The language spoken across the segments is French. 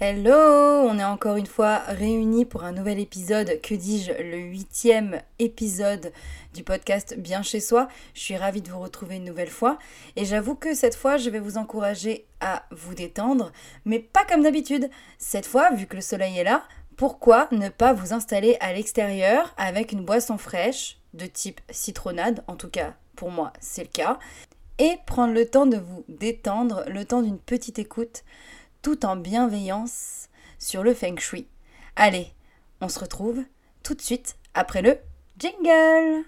Hello, on est encore une fois réunis pour un nouvel épisode, que dis-je, le huitième épisode du podcast Bien chez soi. Je suis ravie de vous retrouver une nouvelle fois et j'avoue que cette fois je vais vous encourager à vous détendre, mais pas comme d'habitude. Cette fois, vu que le soleil est là, pourquoi ne pas vous installer à l'extérieur avec une boisson fraîche de type citronnade, en tout cas pour moi c'est le cas, et prendre le temps de vous détendre, le temps d'une petite écoute en bienveillance sur le feng shui. Allez, on se retrouve tout de suite après le jingle.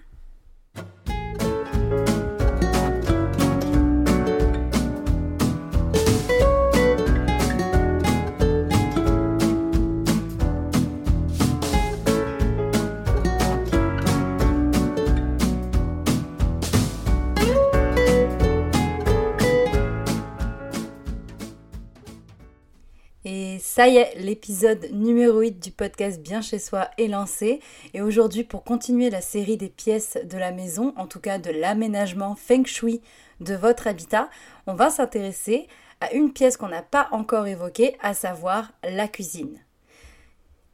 Ça y est, l'épisode numéro 8 du podcast Bien chez soi est lancé. Et aujourd'hui, pour continuer la série des pièces de la maison, en tout cas de l'aménagement feng shui de votre habitat, on va s'intéresser à une pièce qu'on n'a pas encore évoquée, à savoir la cuisine.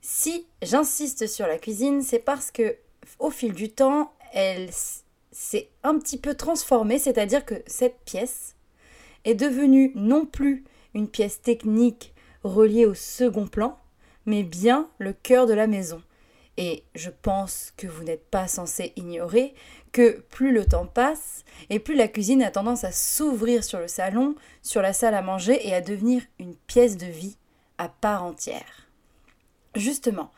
Si j'insiste sur la cuisine, c'est parce que au fil du temps, elle s'est un petit peu transformée, c'est-à-dire que cette pièce est devenue non plus une pièce technique relié au second plan, mais bien le cœur de la maison. Et je pense que vous n'êtes pas censé ignorer que plus le temps passe, et plus la cuisine a tendance à s'ouvrir sur le salon, sur la salle à manger et à devenir une pièce de vie à part entière. Justement,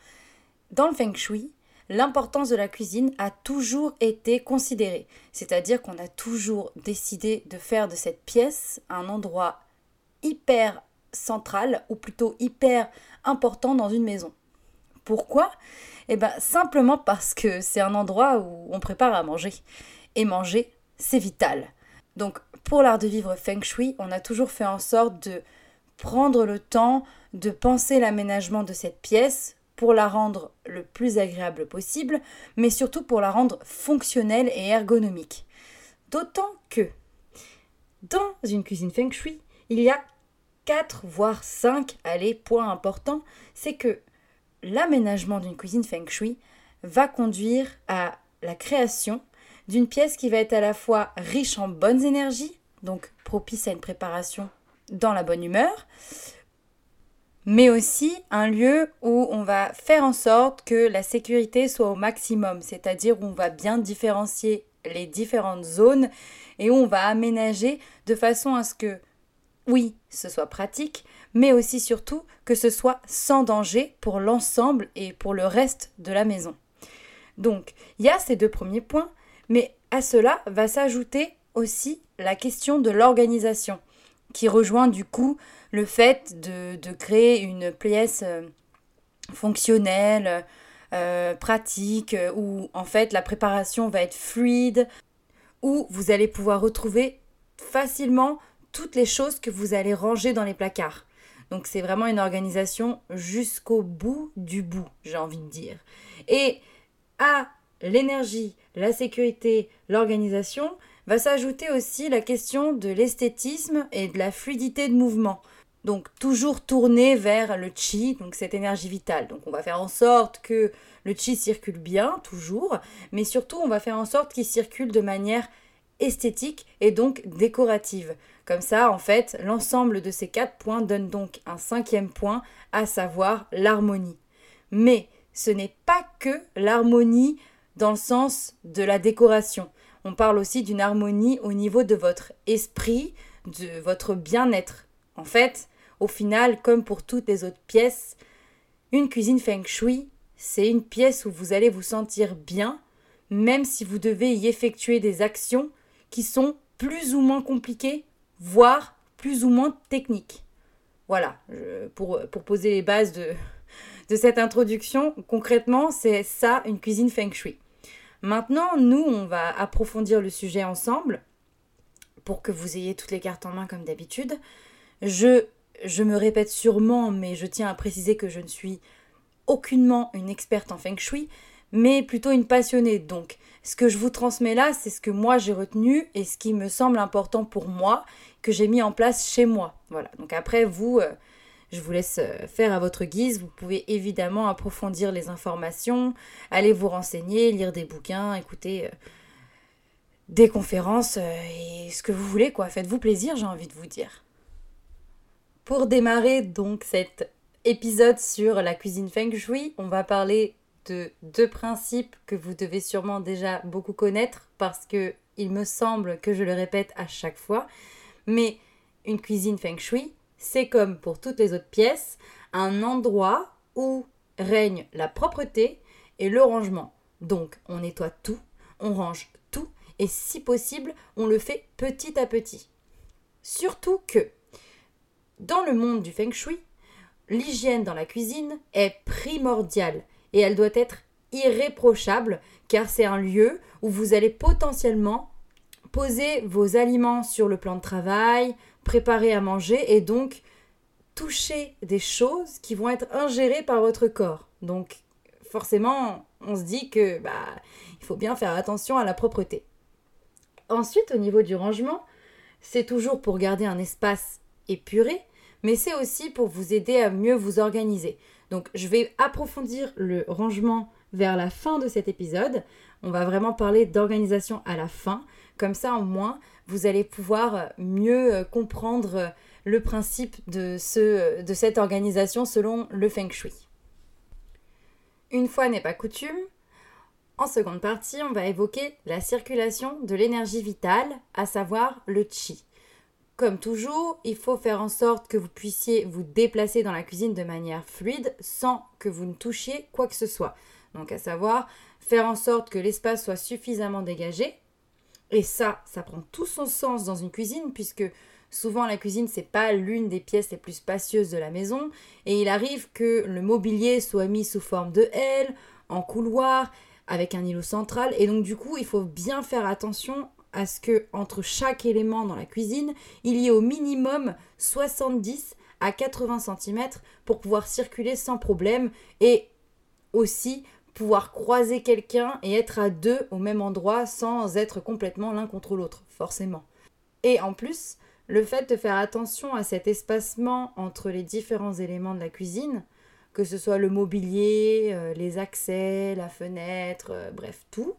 dans le feng shui, l'importance de la cuisine a toujours été considérée, c'est-à-dire qu'on a toujours décidé de faire de cette pièce un endroit hyper central ou plutôt hyper important dans une maison. Pourquoi? Eh bien simplement parce que c'est un endroit où on prépare à manger. Et manger, c'est vital. Donc pour l'art de vivre feng shui, on a toujours fait en sorte de prendre le temps de penser l'aménagement de cette pièce pour la rendre le plus agréable possible, mais surtout pour la rendre fonctionnelle et ergonomique. D'autant que dans une cuisine feng shui, il y a 4 voire 5, allez, point important, c'est que l'aménagement d'une cuisine feng shui va conduire à la création d'une pièce qui va être à la fois riche en bonnes énergies, donc propice à une préparation dans la bonne humeur, mais aussi un lieu où on va faire en sorte que la sécurité soit au maximum, c'est-à-dire où on va bien différencier les différentes zones et où on va aménager de façon à ce que oui, ce soit pratique, mais aussi surtout que ce soit sans danger pour l'ensemble et pour le reste de la maison. Donc, il y a ces deux premiers points, mais à cela va s'ajouter aussi la question de l'organisation, qui rejoint du coup le fait de, créer une pièce euh, fonctionnelle, euh, pratique, où en fait la préparation va être fluide, où vous allez pouvoir retrouver facilement toutes les choses que vous allez ranger dans les placards. Donc c'est vraiment une organisation jusqu'au bout du bout, j'ai envie de dire. Et à l'énergie, la sécurité, l'organisation, va s'ajouter aussi la question de l'esthétisme et de la fluidité de mouvement. Donc toujours tourner vers le chi, donc cette énergie vitale. Donc on va faire en sorte que le chi circule bien, toujours, mais surtout on va faire en sorte qu'il circule de manière esthétique et donc décorative. Comme ça, en fait, l'ensemble de ces quatre points donne donc un cinquième point, à savoir l'harmonie. Mais ce n'est pas que l'harmonie dans le sens de la décoration. On parle aussi d'une harmonie au niveau de votre esprit, de votre bien-être. En fait, au final, comme pour toutes les autres pièces, une cuisine feng shui, c'est une pièce où vous allez vous sentir bien, même si vous devez y effectuer des actions qui sont plus ou moins compliquées, voire plus ou moins techniques. Voilà, pour, pour, poser les bases de, de cette introduction, concrètement, c'est ça une cuisine feng shui. Maintenant, nous, on va approfondir le sujet ensemble pour que vous ayez toutes les cartes en main comme d'habitude. Je, je me répète sûrement, mais je tiens à préciser que je ne suis aucunement une experte en feng shui, mais plutôt une passionnée. Donc, ce que je vous transmets là, c'est ce que moi j'ai retenu et ce qui me semble important pour moi, que j'ai mis en place chez moi. Voilà. Donc après, vous, euh, Je vous laisse euh, faire à votre guise. Vous pouvez évidemment approfondir les informations, aller vous renseigner, lire des bouquins, écouter euh, des conférences et ce que vous voulez, quoi. Faites-vous plaisir, j'ai envie de vous dire. Pour démarrer donc cet épisode sur la cuisine feng shui, on va parler de deux principes que vous devez sûrement déjà beaucoup connaître parce que il me semble que je le répète à chaque fois. Mais une cuisine feng shui, c'est comme pour toutes les autres pièces, un endroit où règne la propreté et le rangement. Donc on nettoie tout, on range tout et si possible, on le fait petit à petit. Surtout que dans le monde du feng shui, l'hygiène dans la cuisine est primordiale et elle doit être irréprochable car c'est un lieu où vous allez potentiellement poser vos aliments sur le plan de travail, préparer à manger et donc toucher des choses qui vont être ingérées par votre corps. Donc forcément, on se dit que bah il faut bien faire attention à la propreté. Ensuite, au niveau du rangement, c'est toujours pour garder un espace épuré, mais c'est aussi pour vous aider à mieux vous organiser. Donc je vais approfondir le rangement vers la fin de cet épisode. On va vraiment parler d'organisation à la fin. Comme ça, au moins, vous allez pouvoir mieux euh, comprendre euh, le principe euh, de cette organisation selon le feng shui. Une fois n'est pas coutume, en seconde partie, on va évoquer la circulation de l'énergie vitale, à savoir le chi. Comme toujours, il faut faire en sorte que vous puissiez vous déplacer dans la cuisine de manière fluide sans que vous ne touchiez quoi que ce soit. Donc à savoir faire en sorte que l'espace soit suffisamment dégagé. Et ça, ça prend tout son sens dans une cuisine puisque souvent la cuisine c'est pas l'une des pièces les plus spacieuses de la maison et il arrive que le mobilier soit mis sous forme de L, en couloir, avec un îlot central et donc du coup, il faut bien faire attention à ce que entre chaque élément dans la cuisine, il y ait au minimum 70 à 80 cm pour pouvoir circuler sans problème et aussi pouvoir croiser quelqu'un et être à deux au même endroit sans être complètement l'un contre l'autre, forcément. Et en plus, le fait de faire attention à cet espacement entre les différents éléments de la cuisine, que ce soit le mobilier, euh, les accès, la fenêtre, euh, bref, tout,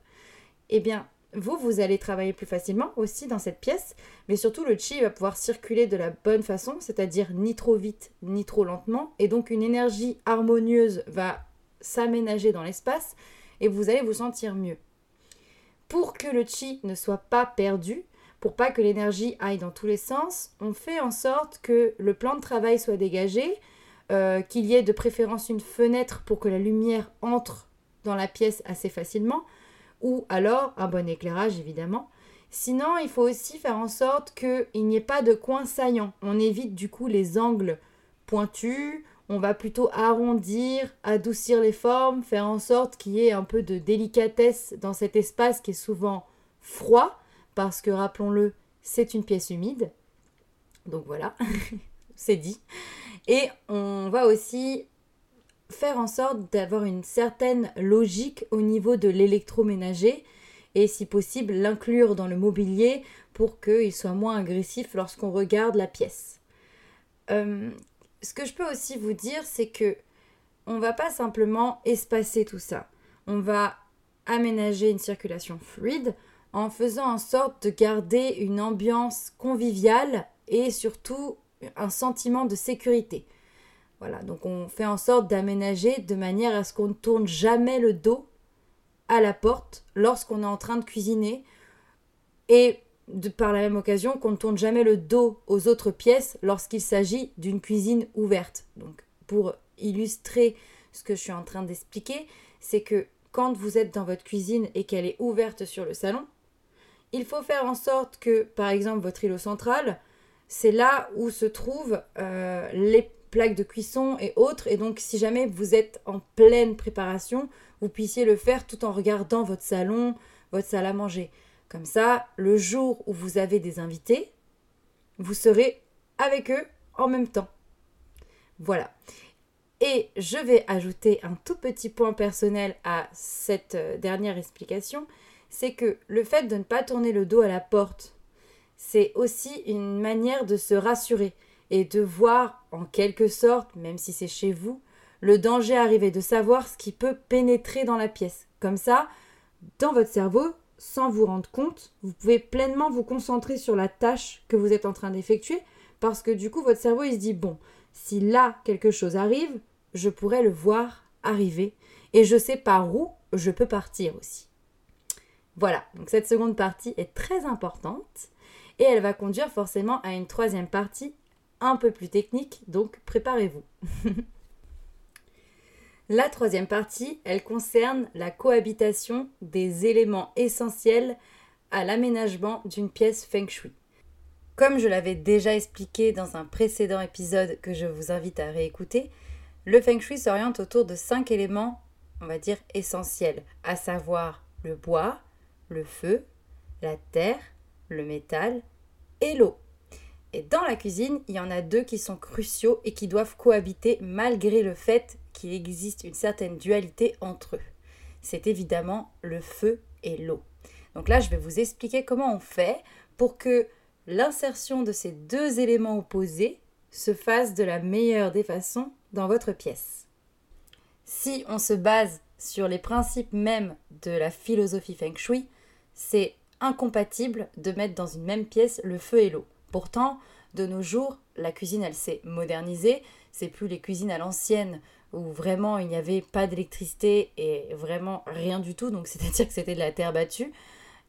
eh bien, vous, vous allez travailler plus facilement aussi dans cette pièce, mais surtout le chi va pouvoir circuler de la bonne façon, c'est-à-dire ni trop vite ni trop lentement, et donc une énergie harmonieuse va s'aménager dans l'espace et vous allez vous sentir mieux. Pour que le chi ne soit pas perdu, pour pas que l'énergie aille dans tous les sens, on fait en sorte que le plan de travail soit dégagé, euh, qu'il y ait de préférence une fenêtre pour que la lumière entre dans la pièce assez facilement, ou alors un bon éclairage évidemment. Sinon, il faut aussi faire en sorte qu'il n'y ait pas de coins saillants. On évite du coup les angles pointus, on va plutôt arrondir, adoucir les formes, faire en sorte qu'il y ait un peu de délicatesse dans cet espace qui est souvent froid, parce que rappelons-le, c'est une pièce humide. Donc voilà, c'est dit. Et on va aussi faire en sorte d'avoir une certaine logique au niveau de l'électroménager et si possible l'inclure dans le mobilier pour qu'il soit moins agressif lorsqu'on regarde la pièce. Euh, ce que je peux aussi vous dire, c'est que on va pas simplement espacer tout ça. On va aménager une circulation fluide en faisant en sorte de garder une ambiance conviviale et surtout un sentiment de sécurité. Voilà, donc on fait en sorte d'aménager de manière à ce qu'on ne tourne jamais le dos à la porte lorsqu'on est en train de cuisiner et par la même occasion qu'on ne tourne jamais le dos aux autres pièces lorsqu'il s'agit d'une cuisine ouverte. Donc pour illustrer ce que je suis en train d'expliquer, c'est que quand vous êtes dans votre cuisine et qu'elle est ouverte sur le salon, il faut faire en sorte que, par exemple, votre îlot central, c'est là où se trouvent euh, les plaques de cuisson et autres. Et donc, si jamais vous êtes en pleine préparation, vous puissiez le faire tout en regardant votre salon, votre salle à manger. Comme ça, le jour où vous avez des invités, vous serez avec eux en même temps. Voilà. Et je vais ajouter un tout petit point personnel à cette euh, dernière explication, c'est que le fait de ne pas tourner le dos à la porte, c'est aussi une manière de se rassurer et de voir en quelque sorte, même si c'est chez vous, le danger arriver, de savoir ce qui peut pénétrer dans la pièce. Comme ça, dans votre cerveau, sans vous rendre compte, vous pouvez pleinement vous concentrer sur la tâche que vous êtes en train d'effectuer parce que du coup votre cerveau il se dit bon, si là quelque chose arrive, je pourrais le voir arriver et je sais par où je peux partir aussi. Voilà, donc cette seconde partie est très importante et elle va conduire forcément à une troisième partie un peu plus technique, donc préparez-vous. La troisième partie, elle concerne la cohabitation des éléments essentiels à l'aménagement d'une pièce feng shui. Comme je l'avais déjà expliqué dans un précédent épisode que je vous invite à réécouter, le feng shui s'oriente autour de cinq éléments, on va dire, essentiels, à savoir le bois, le feu, la terre, le métal et l'eau. Et dans la cuisine, il y en a deux qui sont cruciaux et qui doivent cohabiter malgré le fait qu'il existe une certaine dualité entre eux. C'est évidemment le feu et l'eau. Donc là, je vais vous expliquer comment on fait pour que l'insertion de ces deux éléments opposés se fasse de la meilleure des façons dans votre pièce. Si on se base sur les principes mêmes de la philosophie feng shui, c'est incompatible de mettre dans une même pièce le feu et l'eau. Pourtant, de nos jours, la cuisine, elle s'est modernisée. C'est plus les cuisines à l'ancienne où vraiment il n'y avait pas d'électricité et vraiment rien du tout, donc c'est-à-dire que c'était de la terre battue,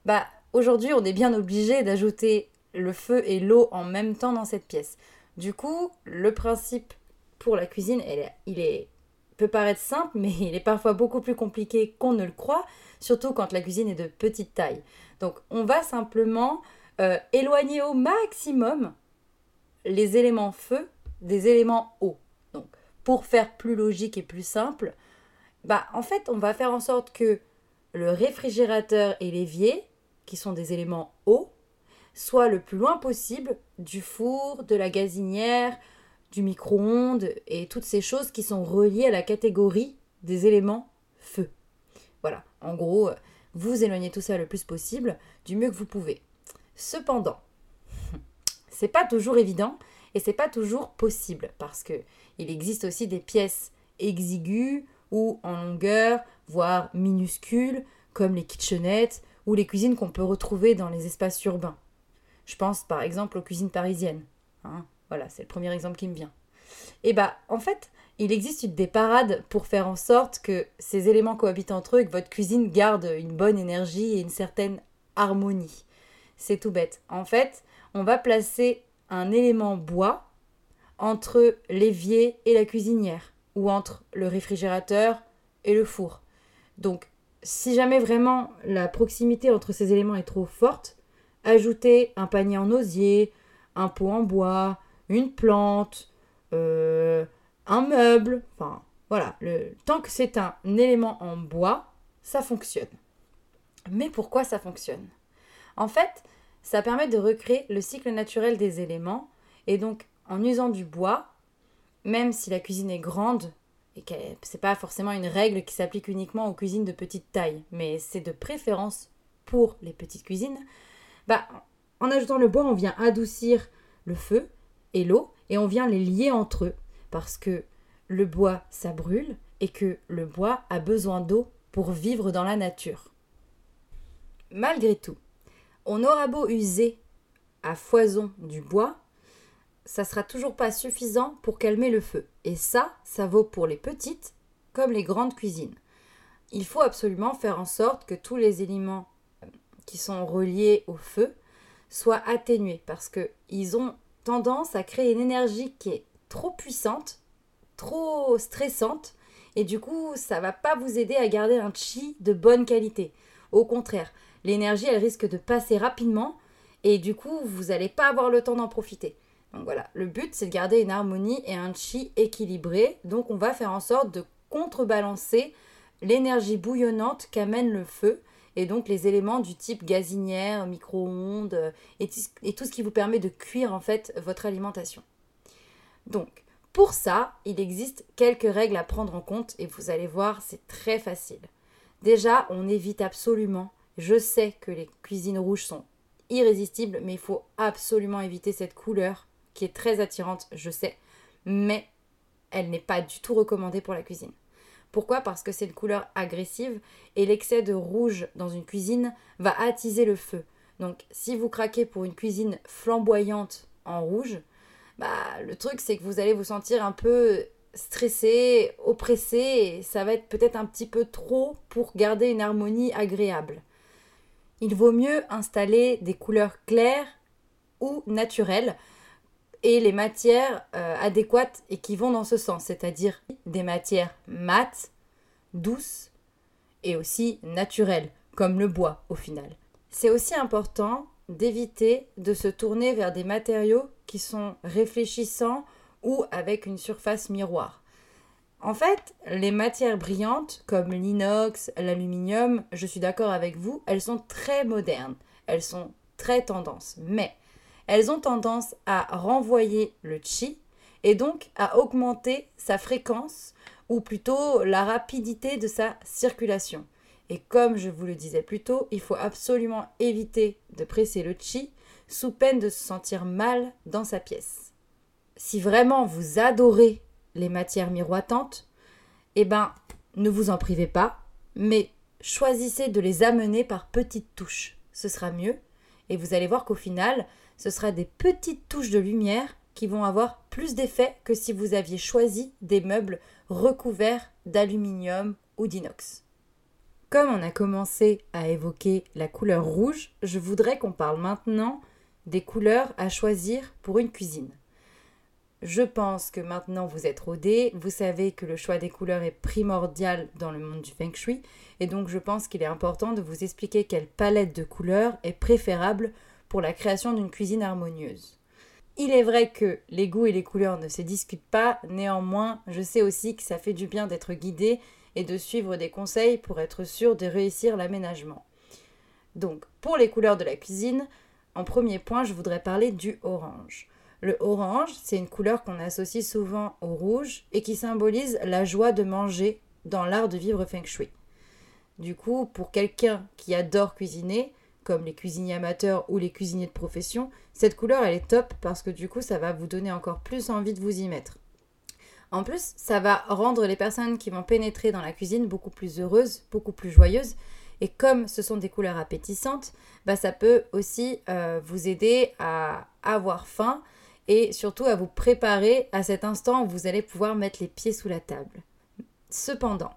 bah aujourd'hui on est bien obligé d'ajouter le feu et l'eau en même temps dans cette pièce. Du coup, le principe pour la cuisine, il peut paraître simple, mais il est parfois beaucoup plus compliqué qu'on ne le croit, surtout quand la cuisine est de petite taille. Donc on va simplement euh, éloigner au maximum les éléments feu des éléments eau pour faire plus logique et plus simple, bah en fait, on va faire en sorte que le réfrigérateur et l'évier, qui sont des éléments hauts, soient le plus loin possible du four, de la gazinière, du micro-ondes et toutes ces choses qui sont reliées à la catégorie des éléments feu. Voilà, en gros, vous éloignez tout ça le plus possible, du mieux que vous pouvez. Cependant, c'est pas toujours évident et c'est pas toujours possible parce que il existe aussi des pièces exiguës ou en longueur, voire minuscules, comme les kitchenettes ou les cuisines qu'on peut retrouver dans les espaces urbains. Je pense par exemple aux cuisines parisiennes. Hein. voilà, c'est le premier exemple qui me vient. Et bah, en fait, il existe des parades pour faire en sorte que ces éléments cohabitent entre eux et que votre cuisine garde une bonne énergie et une certaine harmonie. C'est tout bête. En fait, on va placer un élément bois entre l'évier et la cuisinière, ou entre le réfrigérateur et le four. Donc, si jamais vraiment la proximité entre ces éléments est trop forte, ajoutez un panier en osier, un pot en bois, une plante, euh, un meuble, enfin voilà, tant que c'est un élément en bois, ça fonctionne. Mais pourquoi ça fonctionne? En fait, ça permet de recréer le cycle naturel des éléments et donc en usant du bois, même si la cuisine est grande et que c'est pas forcément une règle qui s'applique uniquement aux cuisines de petite taille, mais c'est de préférence pour les petites cuisines, bah en ajoutant le bois, on vient adoucir le feu et l'eau et on vient les lier entre eux parce que le bois ça brûle et que le bois a besoin d'eau pour vivre dans la nature. Malgré tout, on aura beau user à foison du bois, ça sera toujours pas suffisant pour calmer le feu. Et ça, ça vaut pour les petites comme les grandes cuisines. Il faut absolument faire en sorte que tous les éléments qui sont reliés au feu soient atténués parce qu'ils ont tendance à créer une énergie qui est trop puissante, trop stressante et du coup, ça va pas vous aider à garder un chi de bonne qualité. Au contraire, l'énergie, elle risque de passer rapidement et du coup, vous n'allez pas avoir le temps d'en profiter. Donc voilà, le but, c'est de garder une harmonie et un chi équilibré. Donc on va faire en sorte de contrebalancer l'énergie bouillonnante qu'amène le feu et donc les éléments du type gazinière, micro-ondes et, tout ce qui vous permet de cuire en fait votre alimentation. Donc pour ça, il existe quelques règles à prendre en compte et vous allez voir, c'est très facile. Déjà, on évite absolument je sais que les cuisines rouges sont irrésistibles, mais il faut absolument éviter cette couleur qui est très attirante, je sais, mais elle n'est pas du tout recommandée pour la cuisine. Pourquoi? Parce que c'est une couleur agressive et l'excès de rouge dans une cuisine va attiser le feu. Donc si vous craquez pour une cuisine flamboyante en rouge, bah, le truc c'est que vous allez vous sentir un peu stressé, oppressé, et ça va être peut-être un petit peu trop pour garder une harmonie agréable. Il vaut mieux installer des couleurs claires ou naturelles et les matières euh, adéquates et qui vont dans ce sens, c'est-à-dire des matières mates, douces et aussi naturelles, comme le bois au final. C'est aussi important d'éviter de se tourner vers des matériaux qui sont réfléchissants ou avec une surface miroir. En fait, les matières brillantes comme l'inox, l'aluminium, je suis d'accord avec vous, elles sont très modernes, elles sont très tendances, mais elles ont tendance à renvoyer le chi et donc à augmenter sa fréquence ou plutôt la rapidité de sa circulation. Et comme je vous le disais plus tôt, il faut absolument éviter de presser le chi sous peine de se sentir mal dans sa pièce. Si vraiment vous adorez les matières miroitantes, eh ben, ne vous en privez pas, mais choisissez de les amener par petites touches. Ce sera mieux. Et vous allez voir qu'au final, ce sera des petites touches de lumière qui vont avoir plus d'effet que si vous aviez choisi des meubles recouverts d'aluminium ou d'inox. Comme on a commencé à évoquer la couleur rouge, je voudrais qu'on parle maintenant des couleurs à choisir pour une cuisine. Je pense que maintenant vous êtes rodés, vous savez que le choix des couleurs est primordial dans le monde du feng shui, et donc je pense qu'il est important de vous expliquer quelle palette de couleurs est préférable pour la création d'une cuisine harmonieuse. Il est vrai que les goûts et les couleurs ne se discutent pas, néanmoins je sais aussi que ça fait du bien d'être guidé et de suivre des conseils pour être sûr de réussir l'aménagement. Donc, pour les couleurs de la cuisine, en premier point, je voudrais parler du orange. Le orange, c'est une couleur qu'on associe souvent au rouge et qui symbolise la joie de manger dans l'art de vivre feng shui. Du coup, pour quelqu'un qui adore cuisiner, comme les cuisiniers amateurs ou les cuisiniers de profession, cette couleur elle est top parce que du coup ça va vous donner encore plus envie de vous y mettre. En plus, ça va rendre les personnes qui vont pénétrer dans la cuisine beaucoup plus heureuses, beaucoup plus joyeuses. Et comme ce sont des couleurs appétissantes, bah, ça peut aussi euh, vous aider à avoir faim et surtout à vous préparer à cet instant où vous allez pouvoir mettre les pieds sous la table. Cependant,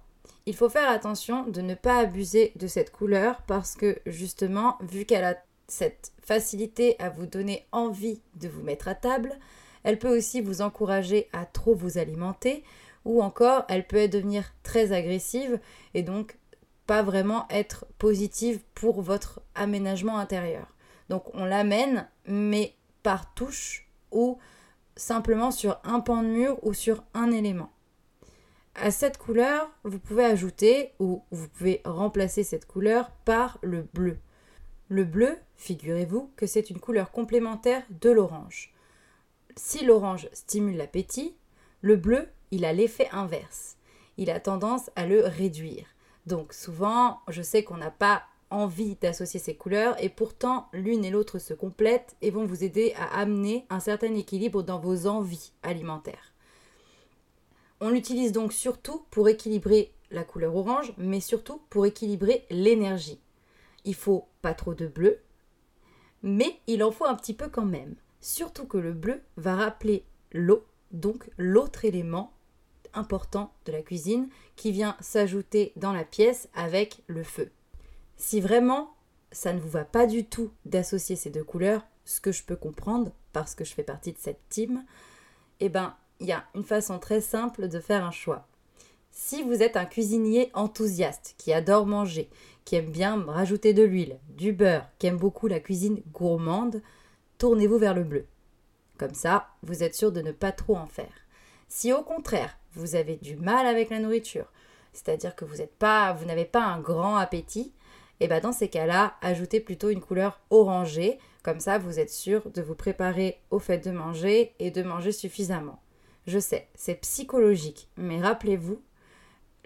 il faut faire attention de ne pas abuser de cette couleur parce que justement, vu qu'elle a cette facilité à vous donner envie de vous mettre à table, elle peut aussi vous encourager à trop vous alimenter ou encore elle peut devenir très agressive et donc pas vraiment être positive pour votre aménagement intérieur. Donc on l'amène mais par touche ou simplement sur un pan de mur ou sur un élément. À cette couleur, vous pouvez ajouter ou vous pouvez remplacer cette couleur par le bleu. Le bleu, figurez-vous que c'est une couleur complémentaire de l'orange. Si l'orange stimule l'appétit, le bleu, il a l'effet inverse. Il a tendance à le réduire. Donc souvent, je sais qu'on n'a pas envie d'associer ces couleurs et pourtant l'une et l'autre se complètent et vont vous aider à amener un certain équilibre dans vos envies alimentaires. On l'utilise donc surtout pour équilibrer la couleur orange, mais surtout pour équilibrer l'énergie. Il faut pas trop de bleu, mais il en faut un petit peu quand même. Surtout que le bleu va rappeler l'eau, donc l'autre élément important de la cuisine qui vient s'ajouter dans la pièce avec le feu. Si vraiment ça ne vous va pas du tout d'associer ces deux couleurs, ce que je peux comprendre parce que je fais partie de cette team, eh ben il y a une façon très simple de faire un choix. Si vous êtes un cuisinier enthousiaste qui adore manger, qui aime bien rajouter de l'huile, du beurre, qui aime beaucoup la cuisine gourmande, tournez-vous vers le bleu. Comme ça, vous êtes sûr de ne pas trop en faire. Si au contraire, vous avez du mal avec la nourriture, c'est-à-dire que vous n'avez pas un grand appétit, et bien dans ces cas-là, ajoutez plutôt une couleur orangée, comme ça vous êtes sûr de vous préparer au fait de manger et de manger suffisamment. Je sais, c'est psychologique, mais rappelez-vous,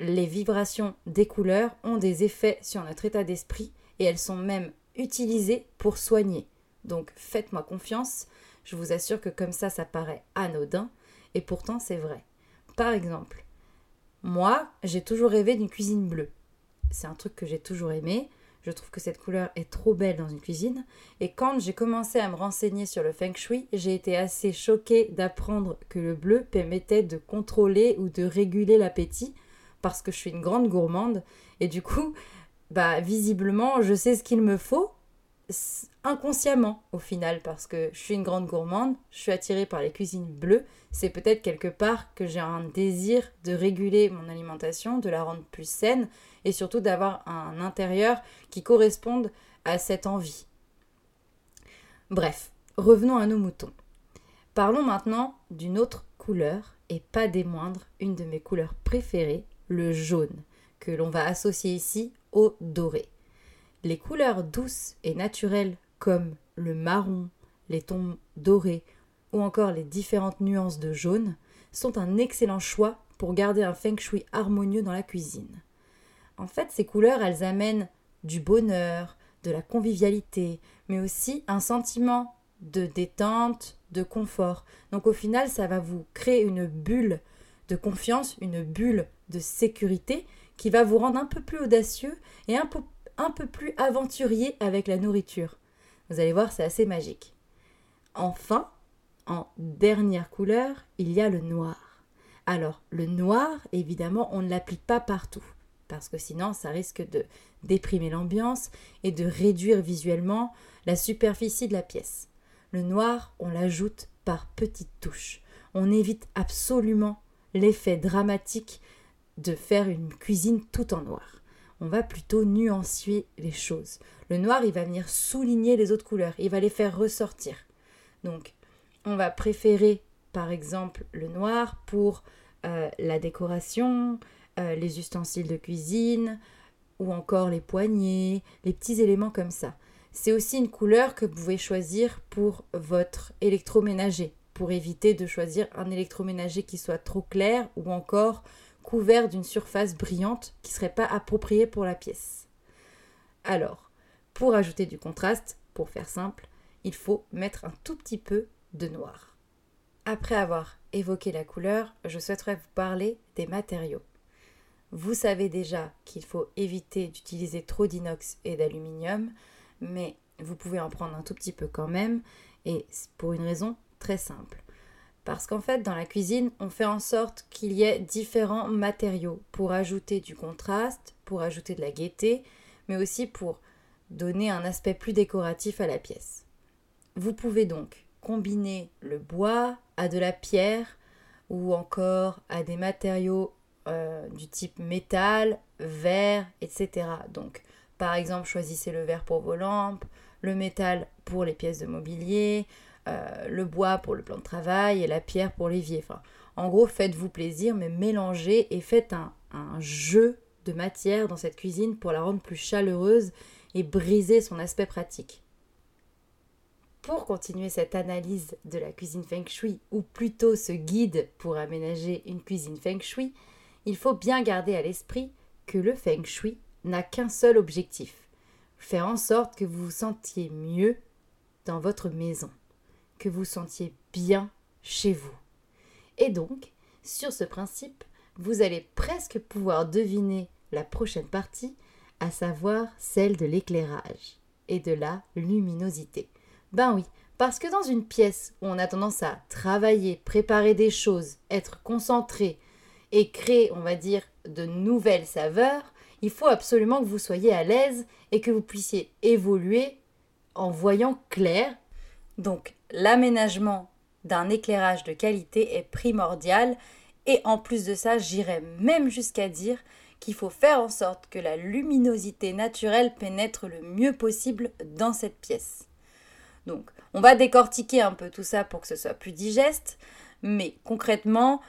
les vibrations des couleurs ont des effets sur notre état d'esprit et elles sont même utilisées pour soigner. Donc faites-moi confiance, Je vous assure que comme ça, ça paraît anodin, et pourtant c'est vrai. Par exemple, moi, j'ai toujours rêvé d'une cuisine bleue. C'est un truc que j'ai toujours aimé. Je trouve que cette couleur est trop belle dans une cuisine. Et quand j'ai commencé à me renseigner sur le feng shui, j'ai été assez choquée d'apprendre que le bleu permettait de contrôler ou de réguler l'appétit parce que je suis une grande gourmande. Et du coup, bah visiblement, je sais ce qu'il me faut inconsciemment au final parce que je suis une grande gourmande, je suis attirée par les cuisines bleues, c'est peut-être quelque part que j'ai un désir de réguler mon alimentation, de la rendre plus saine et surtout d'avoir un intérieur qui corresponde à cette envie. Bref, revenons à nos moutons. Parlons maintenant d'une autre couleur et pas des moindres, une de mes couleurs préférées, le jaune, que l'on va associer ici au doré. Les couleurs douces et naturelles comme le marron, les tons dorés ou encore les différentes nuances de jaune sont un excellent choix pour garder un feng shui harmonieux dans la cuisine. En fait, ces couleurs, elles amènent du bonheur, de la convivialité, mais aussi un sentiment de détente, de confort. Donc au final, ça va vous créer une bulle de confiance, une bulle de sécurité qui va vous rendre un peu plus audacieux et un peu, un peu plus aventurier avec la nourriture. Vous allez voir, c'est assez magique. Enfin, en dernière couleur, il y a le noir. Alors, le noir, évidemment, on ne l'applique pas partout, parce que sinon, ça risque de déprimer l'ambiance et de réduire visuellement la superficie de la pièce. Le noir, on l'ajoute par petites touches. On évite absolument l'effet dramatique de faire une cuisine tout en noir. On va plutôt nuancer les choses. Le noir, il va venir souligner les autres couleurs, il va les faire ressortir. Donc, on va préférer, par exemple, le noir pour euh, la décoration, euh, les ustensiles de cuisine, ou encore les poignées, les petits éléments comme ça. C'est aussi une couleur que vous pouvez choisir pour votre électroménager, pour éviter de choisir un électroménager qui soit trop clair ou encore couvert d'une surface brillante qui ne serait pas appropriée pour la pièce. Alors, pour ajouter du contraste, pour faire simple, il faut mettre un tout petit peu de noir. Après avoir évoqué la couleur, je souhaiterais vous parler des matériaux. Vous savez déjà qu'il faut éviter d'utiliser trop d'inox et d'aluminium, mais vous pouvez en prendre un tout petit peu quand même, et pour une raison très simple. Parce qu'en fait, dans la cuisine, on fait en sorte qu'il y ait différents matériaux pour ajouter du contraste, pour ajouter de la gaieté, mais aussi pour donner un aspect plus décoratif à la pièce. Vous pouvez donc combiner le bois à de la pierre ou encore à des matériaux euh, du type métal, verre, etc. Donc, par exemple, choisissez le verre pour vos lampes, le métal pour les pièces de mobilier, euh, le bois pour le plan de travail et la pierre pour l'évier. En gros, faites-vous plaisir, mais mélangez et faites un, un jeu de matière dans cette cuisine pour la rendre plus chaleureuse et briser son aspect pratique. Pour continuer cette analyse de la cuisine feng shui, ou plutôt ce guide pour aménager une cuisine feng shui, il faut bien garder à l'esprit que le feng shui n'a qu'un seul objectif, faire en sorte que vous vous sentiez mieux dans votre maison que vous sentiez bien chez vous. Et donc, sur ce principe, vous allez presque pouvoir deviner la prochaine partie, à savoir celle de l'éclairage et de la luminosité. Ben oui, parce que dans une pièce où on a tendance à travailler, préparer des choses, être concentré et créer, on va dire, de nouvelles saveurs, il faut absolument que vous soyez à l'aise et que vous puissiez évoluer en voyant clair. Donc l'aménagement d'un éclairage de qualité est primordial et en plus de ça, j'irais même jusqu'à dire qu'il faut faire en sorte que la luminosité naturelle pénètre le mieux possible dans cette pièce. Donc, on va décortiquer un peu tout ça pour que ce soit plus digeste, mais concrètement,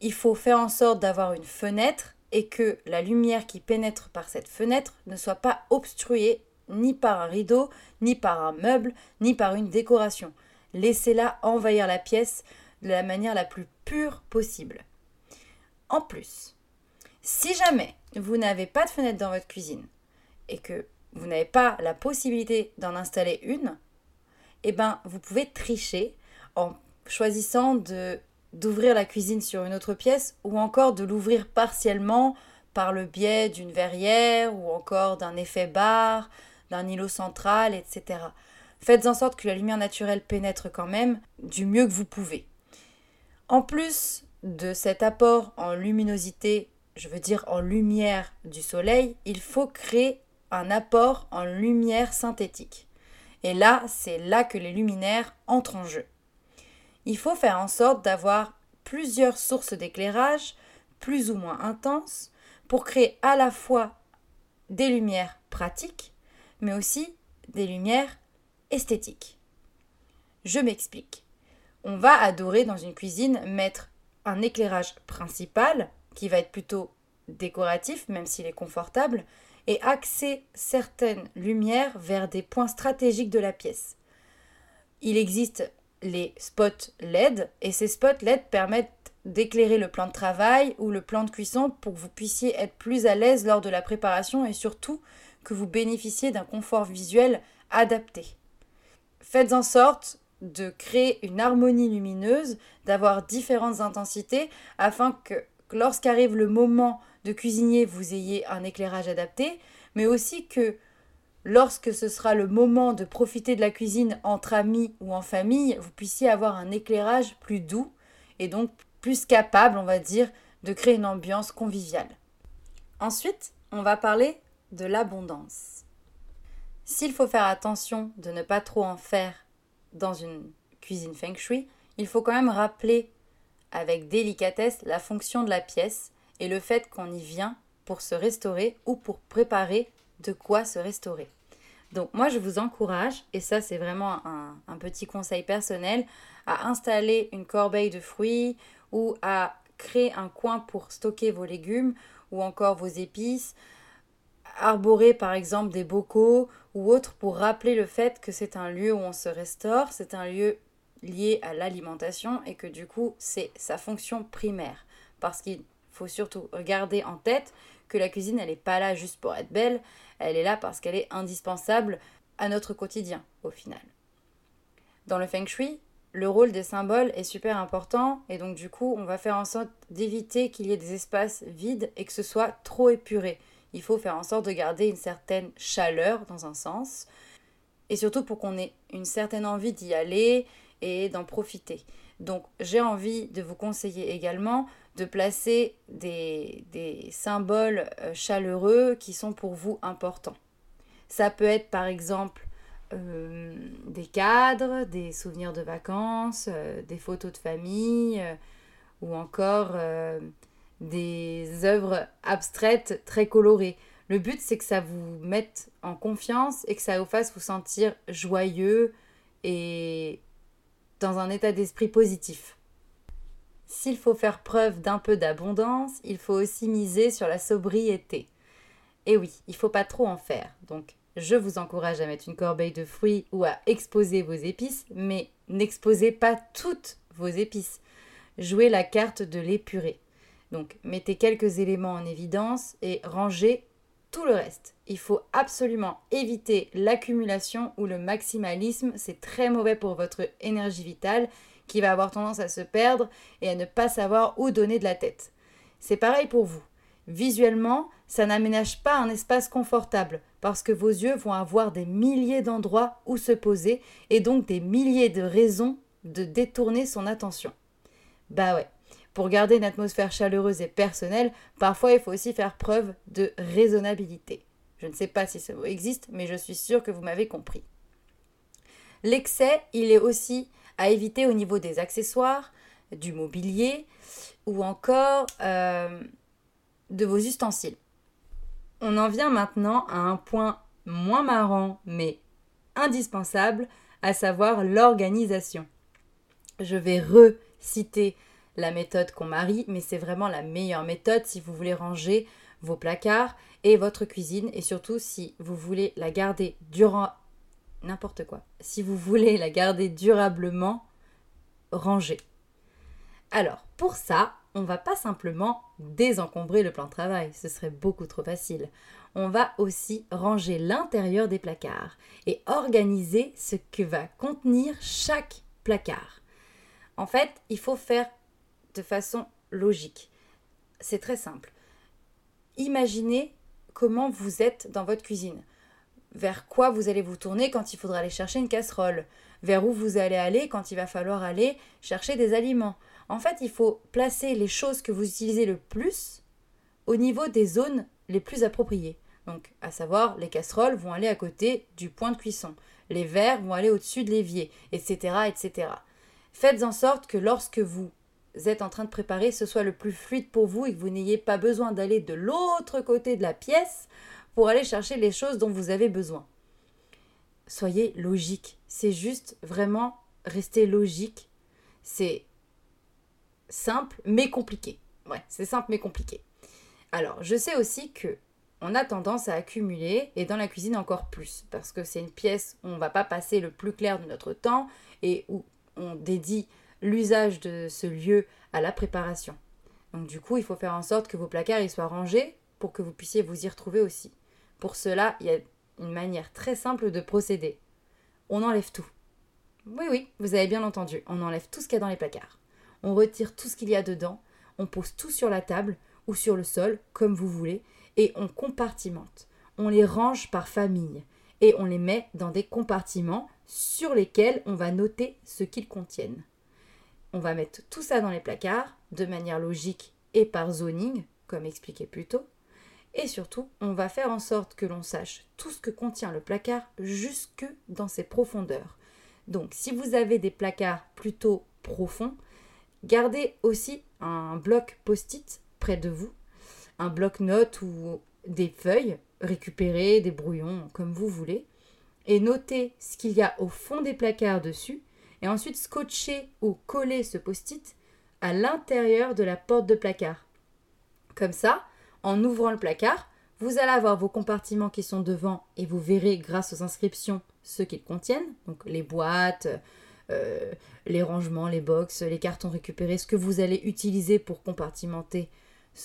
il faut faire en sorte d'avoir une fenêtre et que la lumière qui pénètre par cette fenêtre ne soit pas obstruée ni par un rideau, ni par un meuble, ni par une décoration. Laissez-la envahir la pièce de la manière la plus pure possible. En plus, si jamais vous n'avez pas de fenêtre dans votre cuisine et que vous n'avez pas la possibilité d'en installer une, eh ben vous pouvez tricher en choisissant d'ouvrir la cuisine sur une autre pièce ou encore de l'ouvrir partiellement par le biais d'une verrière ou encore d'un effet bar, d'un îlot central, etc. Faites en sorte que la lumière naturelle pénètre quand même du mieux que vous pouvez. En plus de cet apport en luminosité, je veux dire en lumière du soleil, il faut créer un apport en lumière synthétique. Et là, c'est là que les luminaires entrent en jeu. Il faut faire en sorte d'avoir plusieurs sources d'éclairage, plus ou moins intenses, pour créer à la fois des lumières pratiques, mais aussi des lumières esthétiques. Je m'explique. On va adorer dans une cuisine mettre un éclairage principal, qui va être plutôt décoratif, même s'il est confortable, et axer certaines lumières vers des points stratégiques de la pièce. Il existe les spots LED et ces spots LED permettent d'éclairer le plan de travail ou le plan de cuisson pour que vous puissiez être plus à l'aise lors de la préparation et surtout que vous bénéficiez d'un confort visuel adapté. Faites en sorte de créer une harmonie lumineuse, d'avoir différentes intensités afin que lorsqu'arrive le moment de cuisiner, vous ayez un éclairage adapté, mais aussi que lorsque ce sera le moment de profiter de la cuisine entre amis ou en famille, vous puissiez avoir un éclairage plus doux et donc plus capable, on va dire, de créer une ambiance conviviale. Ensuite, on va parler de l'abondance. S'il faut faire attention de ne pas trop en faire dans une cuisine feng shui, il faut quand même rappeler avec délicatesse la fonction de la pièce et le fait qu'on y vient pour se restaurer ou pour préparer de quoi se restaurer. Donc moi je vous encourage, et ça c'est vraiment un, petit conseil personnel, à installer une corbeille de fruits ou à créer un coin pour stocker vos légumes ou encore vos épices, arborer par exemple des bocaux ou autres pour rappeler le fait que c'est un lieu où on se restaure, c'est un lieu lié à l'alimentation et que du coup c'est sa fonction primaire. Parce qu'il faut surtout garder en tête que la cuisine elle n'est pas là juste pour être belle, elle est là parce qu'elle est indispensable à notre quotidien au final. Dans le feng shui, le rôle des symboles est super important et donc du coup on va faire en sorte d'éviter qu'il y ait des espaces vides et que ce soit trop épuré. Il faut faire en sorte de garder une certaine chaleur dans un sens et surtout pour qu'on ait une certaine envie d'y aller et d'en profiter. Donc j'ai envie de vous conseiller également de placer des, symboles euh, chaleureux qui sont pour vous importants. Ça peut être par exemple euh, des cadres, des souvenirs de vacances, euh, des photos de famille ou encore des œuvres abstraites très colorées. Le but c'est que ça vous mette en confiance et que ça vous fasse vous sentir joyeux et dans un état d'esprit positif. S'il faut faire preuve d'un peu d'abondance, il faut aussi miser sur la sobriété. Et oui, il faut pas trop en faire. Donc, je vous encourage à mettre une corbeille de fruits ou à exposer vos épices, mais n'exposez pas toutes vos épices. Jouez la carte de l'épuré. Donc, mettez quelques éléments en évidence et rangez tout le reste. Il faut absolument éviter l'accumulation ou le maximalisme. C'est très mauvais pour votre énergie vitale qui va avoir tendance à se perdre et à ne pas savoir où donner de la tête. C'est pareil pour vous. Visuellement, ça n'aménage pas un espace confortable parce que vos yeux vont avoir des milliers d'endroits où se poser et donc des milliers de raisons de détourner son attention. Bah ouais, pour garder une atmosphère chaleureuse et personnelle, parfois il faut aussi faire preuve de raisonnabilité. Je ne sais pas si ce mot existe, mais je suis sûre que vous m'avez compris. L'excès, il est aussi à éviter au niveau des accessoires, du mobilier ou encore euh, de vos ustensiles. On en vient maintenant à un point moins marrant mais indispensable, à savoir l'organisation. Je vais reciter la méthode qu'on marie, mais c'est vraiment la meilleure méthode si vous voulez ranger vos placards et votre cuisine et surtout si vous voulez la garder durant n'importe quoi. Si vous voulez la garder durablement rangée. Alors, pour ça, on va pas simplement désencombrer le plan de travail, ce serait beaucoup trop facile. On va aussi ranger l'intérieur des placards et organiser ce que va contenir chaque placard. En fait, il faut faire de façon logique. C'est très simple. Imaginez comment vous êtes dans votre cuisine. Vers quoi vous allez vous tourner quand il faudra aller chercher une casserole? Vers où vous allez aller quand il va falloir aller chercher des aliments? En fait, il faut placer les choses que vous utilisez le plus au niveau des zones les plus appropriées. Donc, à savoir, les casseroles vont aller à côté du point de cuisson, les verres vont aller au-dessus de l'évier, etc., etc. Faites en sorte que lorsque vous êtes en train de préparer, ce soit le plus fluide pour vous et que vous n'ayez pas besoin d'aller de l'autre côté de la pièce pour aller chercher les choses dont vous avez besoin. Soyez logique. C'est juste vraiment rester logique. C'est simple mais compliqué. Ouais, c'est simple mais compliqué. Alors, je sais aussi que on a tendance à accumuler et dans la cuisine encore plus parce que c'est une pièce où on va pas passer le plus clair de notre temps et où on dédie l'usage de ce lieu à la préparation. Donc du coup, il faut faire en sorte que vos placards y soient rangés pour que vous puissiez vous y retrouver aussi. Pour cela, il y a une manière très simple de procéder. On enlève tout. Oui, oui, vous avez bien entendu, on enlève tout ce qu'il y a dans les placards. On retire tout ce qu'il y a dedans, on pose tout sur la table ou sur le sol, comme vous voulez, et on compartimente. On les range par famille et on les met dans des compartiments sur lesquels on va noter ce qu'ils contiennent. On va mettre tout ça dans les placards de manière logique et par zoning, comme expliqué plus tôt. Et surtout, on va faire en sorte que l'on sache tout ce que contient le placard jusque dans ses profondeurs. Donc si vous avez des placards plutôt profonds, gardez aussi un bloc post-it près de vous, un bloc-notes ou des feuilles récupérées, des brouillons, comme vous voulez, et notez ce qu'il y a au fond des placards dessus et ensuite scotcher ou coller ce post-it à l'intérieur de la porte de placard. Comme ça, en ouvrant le placard, vous allez avoir vos compartiments qui sont devant et vous verrez grâce aux inscriptions ce qu'ils contiennent, donc les boîtes, euh, les rangements, les box, les cartons récupérés, ce que vous allez utiliser pour compartimenter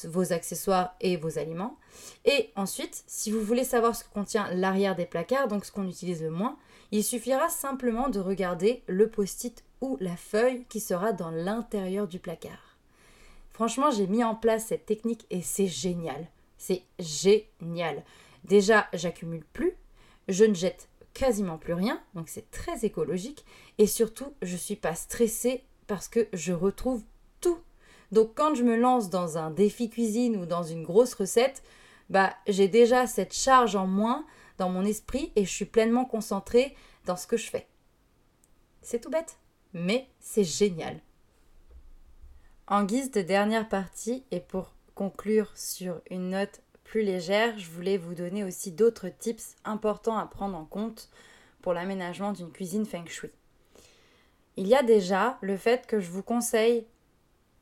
vos accessoires et vos aliments. Et ensuite, si vous voulez savoir ce que contient l'arrière des placards, donc ce qu'on utilise le moins, il suffira simplement de regarder le post-it ou la feuille qui sera dans l'intérieur du placard. Franchement, j'ai mis en place cette technique et c'est génial. C'est génial. Déjà, j'accumule plus, je ne jette quasiment plus rien, donc c'est très écologique et surtout, je ne suis pas stressée parce que je retrouve tout donc quand je me lance dans un défi cuisine ou dans une grosse recette, bah j'ai déjà cette charge en moins dans mon esprit et je suis pleinement concentrée dans ce que je fais. C'est tout bête, mais c'est génial. En guise de dernière partie et pour conclure sur une note plus légère, je voulais vous donner aussi d'autres tips importants à prendre en compte pour l'aménagement d'une cuisine feng shui. Il y a déjà le fait que je vous conseille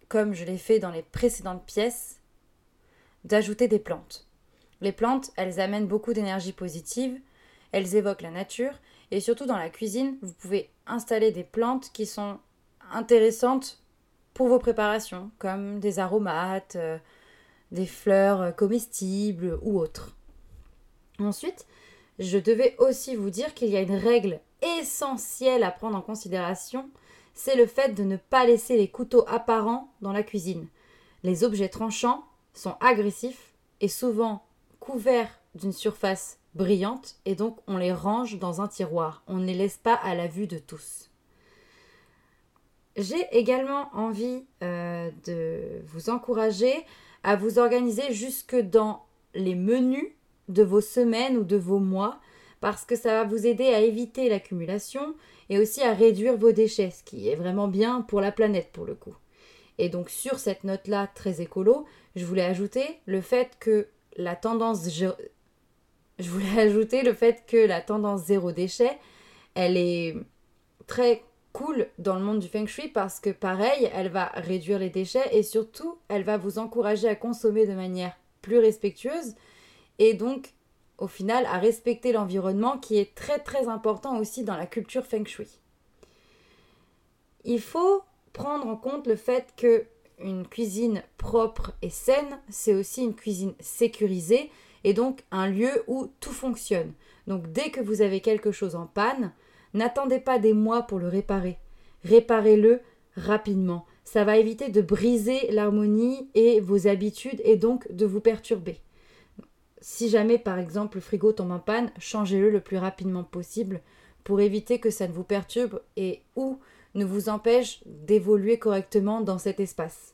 comme je l'ai fait dans les précédentes pièces, d'ajouter des plantes. Les plantes, elles amènent beaucoup d'énergie positive, elles évoquent la nature, et surtout dans la cuisine, vous pouvez installer des plantes qui sont intéressantes pour vos préparations, comme des aromates, euh, des fleurs comestibles ou autres. Ensuite, je devais aussi vous dire qu'il y a une règle essentielle à prendre en considération c'est le fait de ne pas laisser les couteaux apparents dans la cuisine. Les objets tranchants sont agressifs et souvent d'une surface brillante et donc on les range dans un tiroir. On ne les laisse pas à la vue de tous. J'ai également envie euh, de vous encourager à vous organiser jusque dans les menus de vos semaines ou de vos mois parce que ça va vous aider à éviter l'accumulation et aussi à réduire vos déchets, ce qui est vraiment bien pour la planète pour le coup. Et donc sur cette note-là très écolo, je voulais ajouter le fait que la tendance je voulais ajouter le fait que la tendance zéro déchet, elle est très cool dans le monde du feng shui parce que pareil, elle va réduire les déchets et surtout, elle va vous encourager à consommer de manière plus respectueuse et donc au final à respecter l'environnement qui est très très important aussi dans la culture feng shui. Il faut prendre en compte le fait que une cuisine propre et saine, c'est aussi une cuisine sécurisée et donc un lieu où tout fonctionne. Donc dès que vous avez quelque chose en panne, n'attendez pas des mois pour le réparer. Réparez-le rapidement. Ça va éviter de briser l'harmonie et vos habitudes et donc de vous perturber. Si jamais par exemple le frigo tombe en panne, changez-le le plus rapidement possible pour éviter que ça ne vous perturbe et ou ne vous empêche d'évoluer correctement dans cet espace.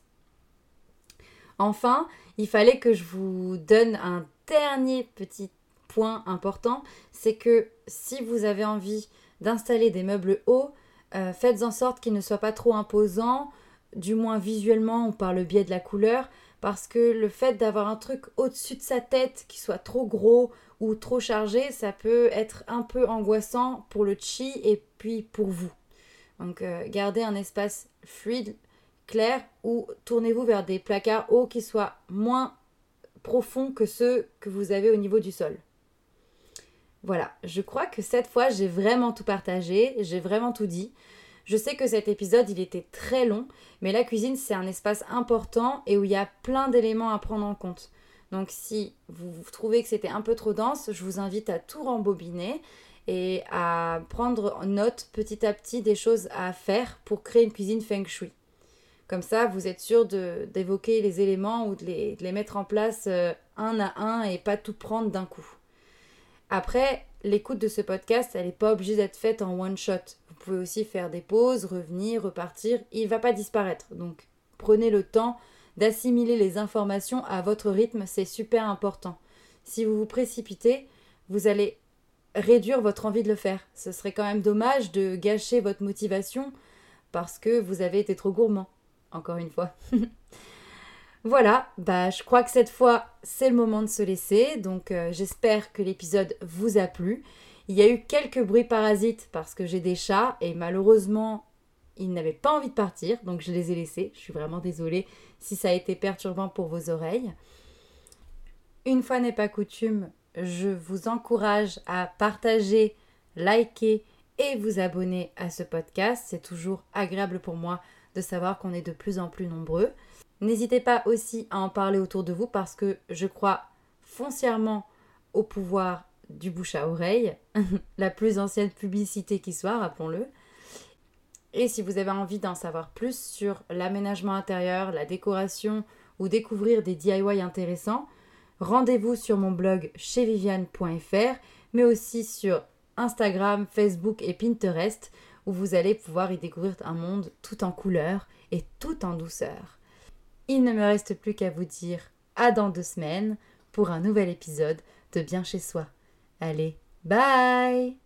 Enfin, il fallait que je vous donne un dernier petit point important, c'est que si vous avez envie d'installer des meubles hauts, euh, faites en sorte qu'ils ne soient pas trop imposants, du moins visuellement ou par le biais de la couleur, parce que le fait d'avoir un truc au-dessus de sa tête qui soit trop gros ou trop chargé, ça peut être un peu angoissant pour le chi et puis pour vous. Donc euh, gardez un espace fluide, clair, ou tournez-vous vers des placards hauts qui soient moins profonds que ceux que vous avez au niveau du sol. Voilà, je crois que cette fois j'ai vraiment tout partagé, j'ai vraiment tout dit. Je sais que cet épisode il était très long, mais la cuisine c'est un espace important et où il y a plein d'éléments à prendre en compte. Donc si vous trouvez que c'était un peu trop dense, je vous invite à tout rembobiner et à prendre note petit à petit des choses à faire pour créer une cuisine feng shui. Comme ça, vous êtes sûr d'évoquer les éléments ou de les, de les, mettre en place euh, un à un et pas tout prendre d'un coup. Après, l'écoute de ce podcast, elle n'est pas obligée d'être faite en one shot. Vous pouvez aussi faire des pauses, revenir, repartir. Il ne va pas disparaître. Donc, prenez le temps d'assimiler les informations à votre rythme, c'est super important. Si vous vous précipitez, vous allez réduire votre envie de le faire. Ce serait quand même dommage de gâcher votre motivation parce que vous avez été trop gourmand. Encore une fois. Voilà, bah je crois que cette fois c'est le moment de se laisser, donc euh, j'espère que l'épisode vous a plu. Il y a eu quelques bruits parasites parce que j'ai des chats et malheureusement ils n'avaient pas envie de partir, donc je les ai laissés. Je suis vraiment désolée si ça a été perturbant pour vos oreilles. Une fois n'est pas coutume, je vous encourage à partager, liker et vous abonner à ce podcast. C'est toujours agréable pour moi de savoir qu'on est de plus en plus nombreux. N'hésitez pas aussi à en parler autour de vous parce que je crois foncièrement au pouvoir du bouche à oreille, la plus ancienne publicité qui soit, rappelons-le. Et si vous avez envie d'en savoir plus sur l'aménagement intérieur, la décoration ou découvrir des DIY intéressants, rendez-vous sur mon blog chez viviane.fr, mais aussi sur Instagram, Facebook et Pinterest, où vous allez pouvoir y découvrir un monde tout en couleurs et tout en douceur. Il ne me reste plus qu'à vous dire à dans deux semaines pour un nouvel épisode de Bien chez soi. Allez, bye